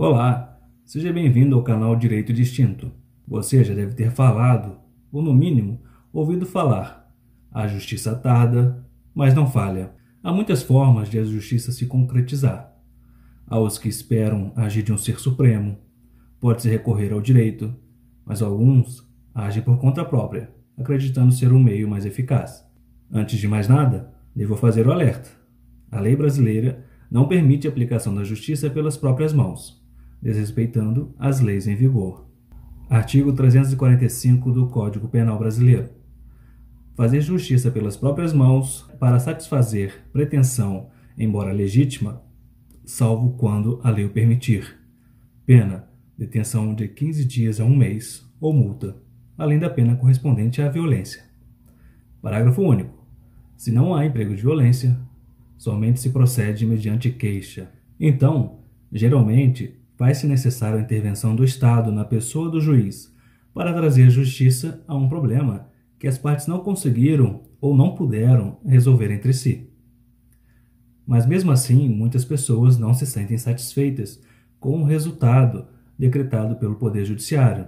Olá, seja bem-vindo ao canal Direito Distinto. Você já deve ter falado, ou no mínimo, ouvido falar. A justiça tarda, mas não falha. Há muitas formas de a justiça se concretizar. Há os que esperam agir de um ser supremo. Pode-se recorrer ao direito, mas alguns agem por conta própria, acreditando ser o meio mais eficaz. Antes de mais nada, devo fazer o alerta. A lei brasileira não permite a aplicação da justiça pelas próprias mãos, desrespeitando as leis em vigor. Artigo 345 do Código Penal Brasileiro. Fazer justiça pelas próprias mãos para satisfazer pretensão, embora legítima, salvo quando a lei o permitir. Pena: detenção de 15 dias a um mês ou multa, além da pena correspondente à violência. Parágrafo único. Se não há emprego de violência, somente se procede mediante queixa. Então, geralmente, faz-se necessária a intervenção do Estado na pessoa do juiz para trazer justiça a um problema que as partes não conseguiram ou não puderam resolver entre si. Mas mesmo assim, muitas pessoas não se sentem satisfeitas com o resultado decretado pelo Poder Judiciário,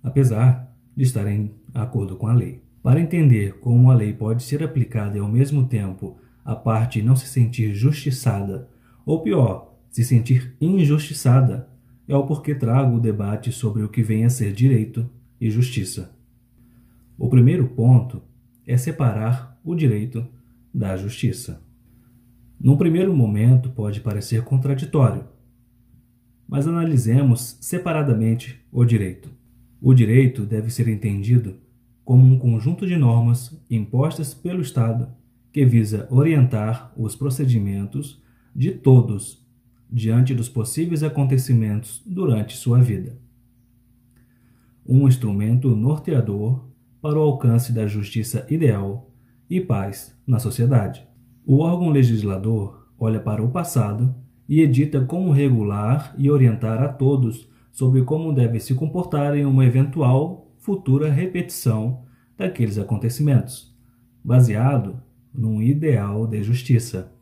apesar de estarem em acordo com a lei. Para entender como a lei pode ser aplicada e ao mesmo tempo a parte não se sentir justiçada, ou pior, se sentir injustiçada, é o porquê trago o debate sobre o que vem a ser direito e justiça. O primeiro ponto é separar o direito da justiça. Num primeiro momento pode parecer contraditório, mas analisemos separadamente o direito. O direito deve ser entendido como um conjunto de normas impostas pelo Estado que visa orientar os procedimentos de todos diante dos possíveis acontecimentos durante sua vida. Um instrumento norteador para o alcance da justiça ideal e paz na sociedade. O órgão legislador olha para o passado e edita como regular e orientar a todos sobre como deve se comportar em uma eventual futura repetição daqueles acontecimentos, baseado num ideal de justiça.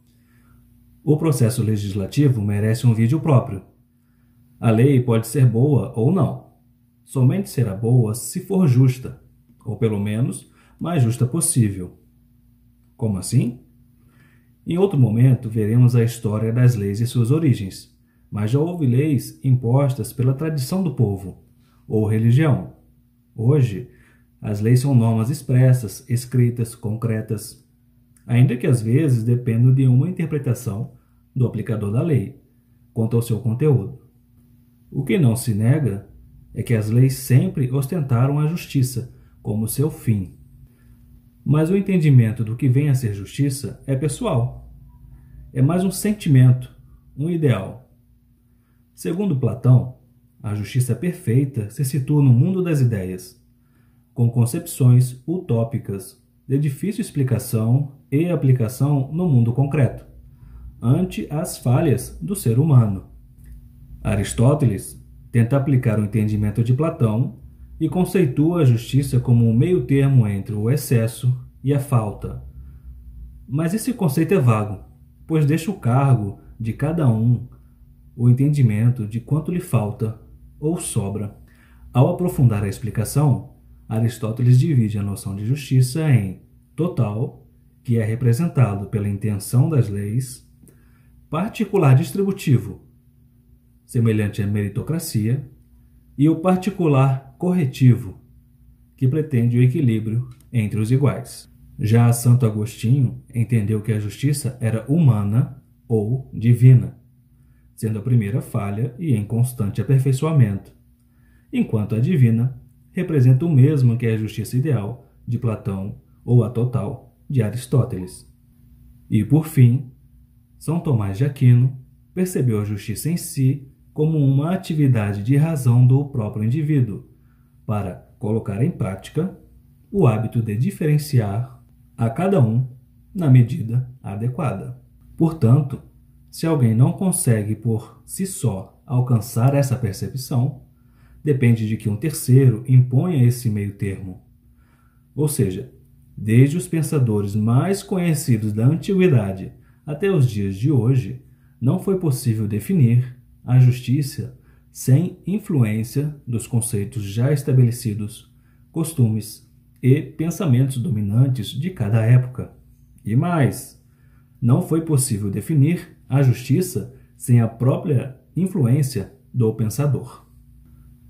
O processo legislativo merece um vídeo próprio. A lei pode ser boa ou não. Somente será boa se for justa, ou pelo menos mais justa possível. Como assim? Em outro momento veremos a história das leis e suas origens, mas já houve leis impostas pela tradição do povo ou religião. Hoje, as leis são normas expressas, escritas, concretas, ainda que às vezes dependam de uma interpretação do aplicador da lei quanto ao seu conteúdo. O que não se nega é que as leis sempre ostentaram a justiça como seu fim. Mas o entendimento do que vem a ser justiça é pessoal. É mais um sentimento, um ideal. Segundo Platão, a justiça perfeita se situa no mundo das ideias, com concepções utópicas de difícil explicação e aplicação no mundo concreto, ante as falhas do ser humano. Aristóteles tenta aplicar o entendimento de Platão e conceitua a justiça como um meio termo entre o excesso e a falta. Mas esse conceito é vago, pois deixa o cargo de cada um o entendimento de quanto lhe falta ou sobra. Ao aprofundar a explicação, Aristóteles divide a noção de justiça em total, que é representado pela intenção das leis, particular distributivo, semelhante à meritocracia, e o particular corretivo, que pretende o equilíbrio entre os iguais. Já Santo Agostinho entendeu que a justiça era humana ou divina, sendo a primeira falha e em constante aperfeiçoamento, enquanto a divina representa o mesmo que a justiça ideal de Platão ou a total de Aristóteles. E por fim, São Tomás de Aquino percebeu a justiça em si como uma atividade de razão do próprio indivíduo, para colocar em prática o hábito de diferenciar a cada um na medida adequada. Portanto, se alguém não consegue por si só alcançar essa percepção, depende de que um terceiro imponha esse meio termo. Ou seja, desde os pensadores mais conhecidos da antiguidade até os dias de hoje, não foi possível definir a justiça sem influência dos conceitos já estabelecidos, costumes e pensamentos dominantes de cada época. E mais, não foi possível definir a justiça sem a própria influência do pensador.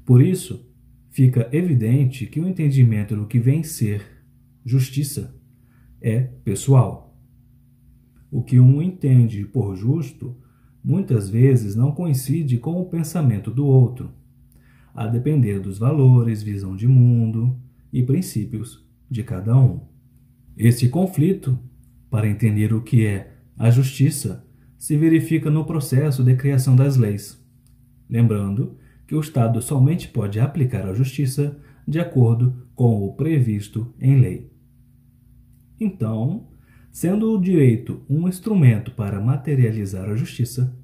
Por isso, fica evidente que o entendimento do que vem ser justiça é pessoal. O que um entende por justo muitas vezes não coincide com o pensamento do outro, a depender dos valores, visão de mundo e princípios de cada um. Esse conflito, para entender o que é a justiça, se verifica no processo de criação das leis. Lembrando que o Estado somente pode aplicar a justiça de acordo com o previsto em lei. Então, sendo o direito um instrumento para materializar a justiça,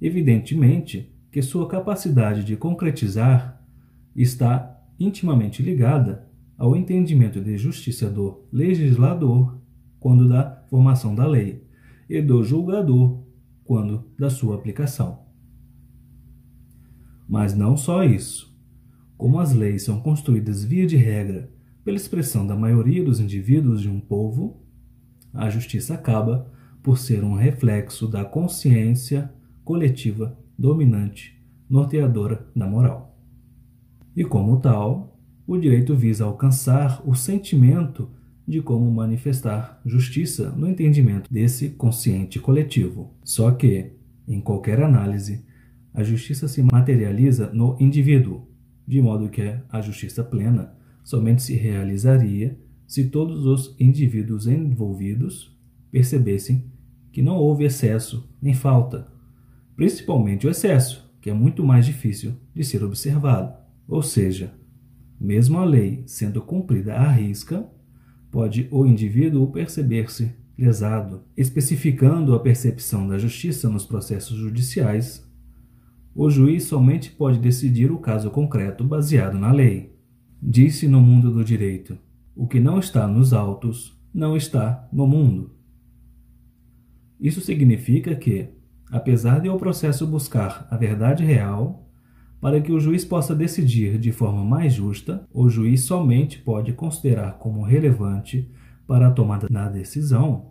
evidentemente que sua capacidade de concretizar está intimamente ligada ao entendimento de justiça do legislador quando da formação da lei e do julgador quando da sua aplicação. Mas não só isso. Como as leis são construídas via de regra pela expressão da maioria dos indivíduos de um povo, a justiça acaba por ser um reflexo da consciência coletiva dominante, norteadora da moral. E como tal, o direito visa alcançar o sentimento de como manifestar justiça no entendimento desse consciente coletivo. Só que, em qualquer análise, a justiça se materializa no indivíduo, de modo que a justiça plena somente se realizaria se todos os indivíduos envolvidos percebessem que não houve excesso nem falta, principalmente o excesso, que é muito mais difícil de ser observado. Ou seja, mesmo a lei sendo cumprida à risca, pode o indivíduo perceber-se lesado, especificando a percepção da justiça nos processos judiciais o juiz somente pode decidir o caso concreto baseado na lei. Disse no mundo do direito: o que não está nos autos não está no mundo. Isso significa que, apesar de o processo buscar a verdade real, para que o juiz possa decidir de forma mais justa, o juiz somente pode considerar como relevante para a tomada da decisão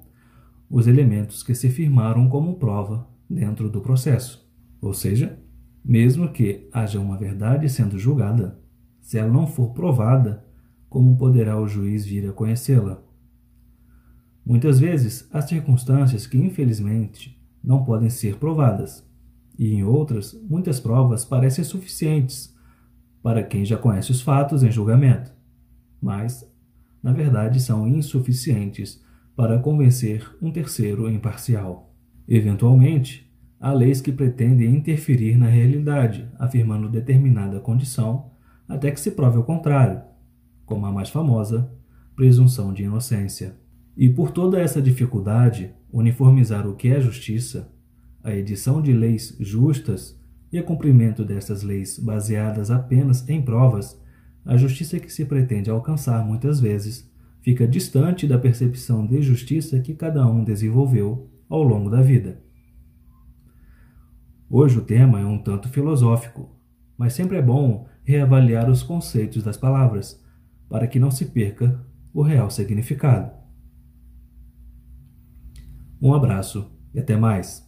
os elementos que se firmaram como prova dentro do processo, ou seja, mesmo que haja uma verdade sendo julgada, se ela não for provada, como poderá o juiz vir a conhecê-la? Muitas vezes há circunstâncias que, infelizmente, não podem ser provadas, e em outras, muitas provas parecem suficientes para quem já conhece os fatos em julgamento, mas, na verdade, são insuficientes para convencer um terceiro imparcial. Eventualmente, Há leis que pretendem interferir na realidade, afirmando determinada condição, até que se prove o contrário, como a mais famosa, presunção de inocência. E por toda essa dificuldade, uniformizar o que é justiça, a edição de leis justas e o cumprimento dessas leis baseadas apenas em provas, a justiça que se pretende alcançar muitas vezes fica distante da percepção de justiça que cada um desenvolveu ao longo da vida. Hoje o tema é um tanto filosófico, mas sempre é bom reavaliar os conceitos das palavras, para que não se perca o real significado. Um abraço e até mais.